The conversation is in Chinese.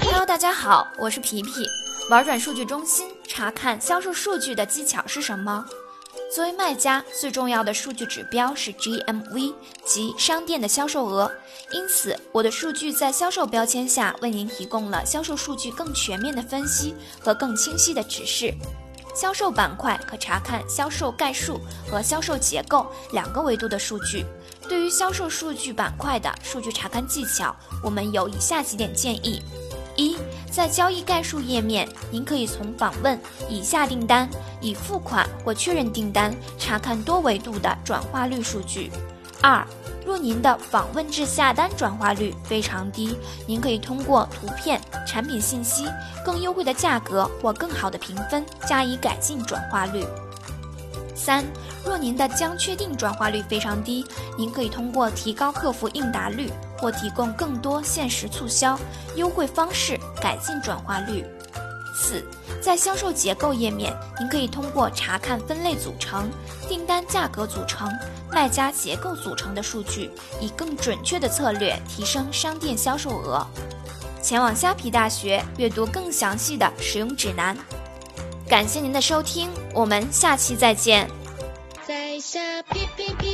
Hello，大家好，我是皮皮。玩转数据中心查看销售数据的技巧是什么？作为卖家，最重要的数据指标是 GMV，即商店的销售额。因此，我的数据在销售标签下为您提供了销售数据更全面的分析和更清晰的指示。销售板块可查看销售概述和销售结构两个维度的数据。对于销售数据板块的数据查看技巧，我们有以下几点建议：一，在交易概述页面，您可以从访问、已下订单、已付款或确认订单查看多维度的转化率数据。二，若您的访问至下单转化率非常低，您可以通过图片、产品信息、更优惠的价格或更好的评分加以改进转化率。三，若您的将确定转化率非常低，您可以通过提高客服应答率或提供更多限时促销优惠方式改进转化率。四，在销售结构页面，您可以通过查看分类组成、订单价格组成、卖家结构组成的数据，以更准确的策略提升商店销售额。前往虾皮大学阅读更详细的使用指南。感谢您的收听，我们下期再见。在下皮皮皮。